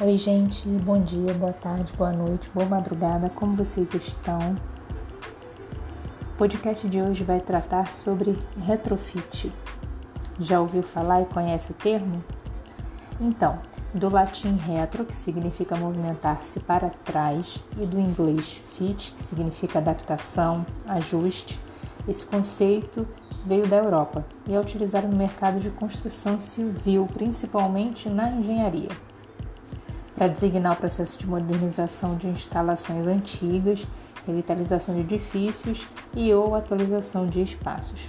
Oi, gente, bom dia, boa tarde, boa noite, boa madrugada, como vocês estão? O podcast de hoje vai tratar sobre retrofit. Já ouviu falar e conhece o termo? Então, do latim retro, que significa movimentar-se para trás, e do inglês fit, que significa adaptação, ajuste, esse conceito veio da Europa e é utilizado no mercado de construção civil, principalmente na engenharia para designar o processo de modernização de instalações antigas, revitalização de edifícios e ou atualização de espaços.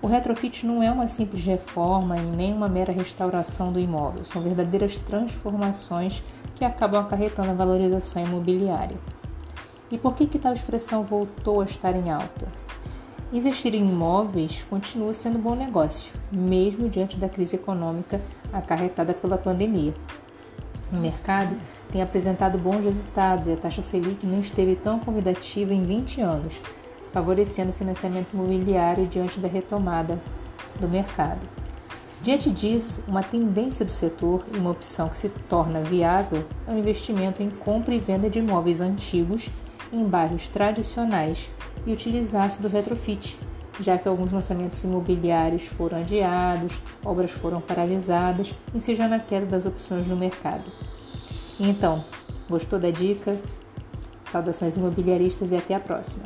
O retrofit não é uma simples reforma e nem uma mera restauração do imóvel, são verdadeiras transformações que acabam acarretando a valorização imobiliária. E por que, que tal expressão voltou a estar em alta? Investir em imóveis continua sendo um bom negócio, mesmo diante da crise econômica acarretada pela pandemia no mercado tem apresentado bons resultados e a taxa Selic não esteve tão convidativa em 20 anos, favorecendo o financiamento imobiliário diante da retomada do mercado. Diante disso, uma tendência do setor e uma opção que se torna viável é o investimento em compra e venda de imóveis antigos em bairros tradicionais e utilizar-se do retrofit, já que alguns lançamentos imobiliários foram adiados, obras foram paralisadas, ensejando a queda das opções no mercado. Então, gostou da dica? Saudações imobiliaristas e até a próxima!